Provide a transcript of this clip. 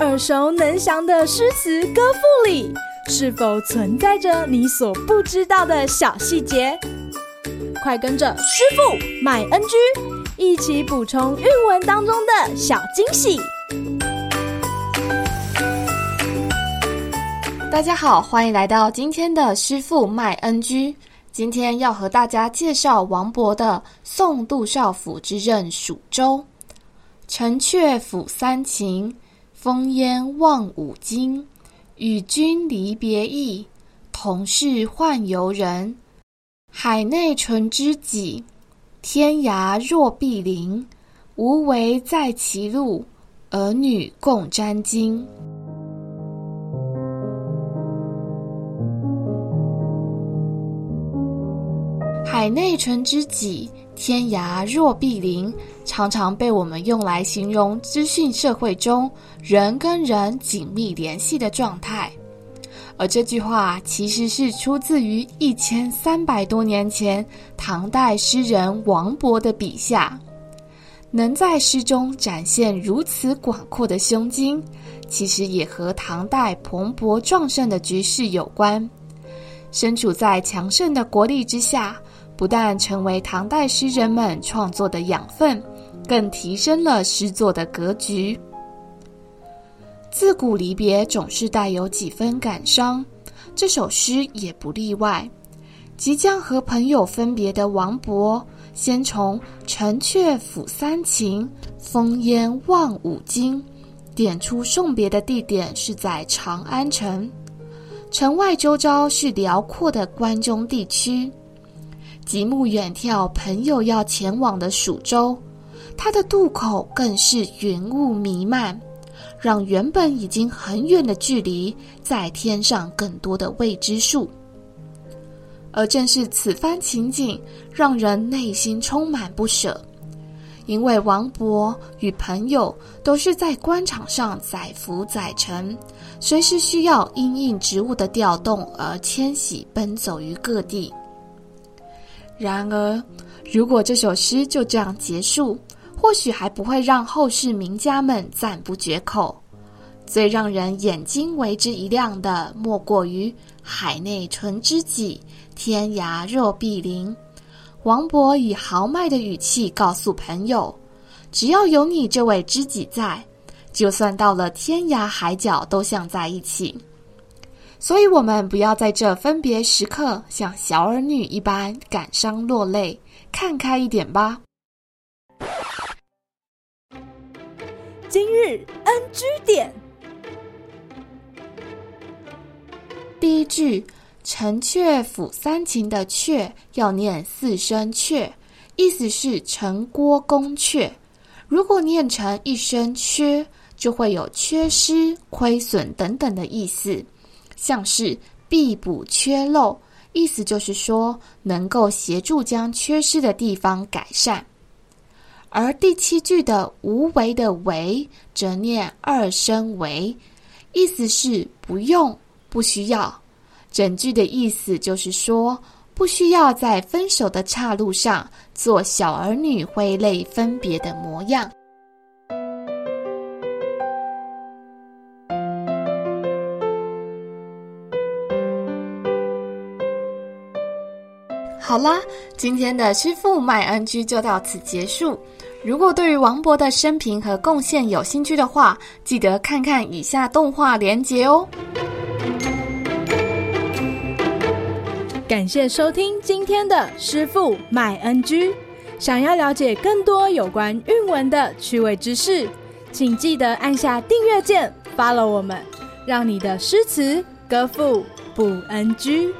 耳熟能详的诗词歌赋里，是否存在着你所不知道的小细节？快跟着师傅麦恩居一起补充韵文当中的小惊喜！大家好，欢迎来到今天的师傅麦恩居。今天要和大家介绍王勃的《送杜少府之任蜀州》。城阙辅三秦，风烟望五津。与君离别意，同是宦游人。海内存知己，天涯若比邻。无为在歧路，儿女共沾巾。海内存知己，天涯若比邻，常常被我们用来形容资讯社会中人跟人紧密联系的状态。而这句话其实是出自于一千三百多年前唐代诗人王勃的笔下。能在诗中展现如此广阔的胸襟，其实也和唐代蓬勃壮盛的局势有关。身处在强盛的国力之下，不但成为唐代诗人们创作的养分，更提升了诗作的格局。自古离别总是带有几分感伤，这首诗也不例外。即将和朋友分别的王勃，先从“城阙辅三秦，风烟望五津”点出送别的地点是在长安城，城外周遭是辽阔的关中地区。极目远眺，朋友要前往的蜀州，它的渡口更是云雾弥漫。让原本已经很远的距离，再添上更多的未知数。而正是此番情景，让人内心充满不舍，因为王勃与朋友都是在官场上载浮载沉，随时需要因应职务的调动而迁徙奔走于各地。然而，如果这首诗就这样结束，或许还不会让后世名家们赞不绝口。最让人眼睛为之一亮的，莫过于“海内存知己，天涯若比邻”。王勃以豪迈的语气告诉朋友：“只要有你这位知己在，就算到了天涯海角，都像在一起。”所以，我们不要在这分别时刻像小儿女一般感伤落泪，看开一点吧。今日 NG 点，第一句“城阙辅三秦”的“阙”要念四声“阙”，意思是城郭宫阙。如果念成一声“缺”，就会有缺失、亏损等等的意思，像是必补缺漏，意思就是说能够协助将缺失的地方改善。而第七句的“无为”的“为”则念二声“为”，意思是不用、不需要。整句的意思就是说，不需要在分手的岔路上做小儿女挥泪分别的模样。好啦，今天的师傅麦恩居就到此结束。如果对于王勃的生平和贡献有兴趣的话，记得看看以下动画连结哦。感谢收听今天的师傅麦恩居。想要了解更多有关韵文的趣味知识，请记得按下订阅键，follow 我们，让你的诗词歌赋不 NG。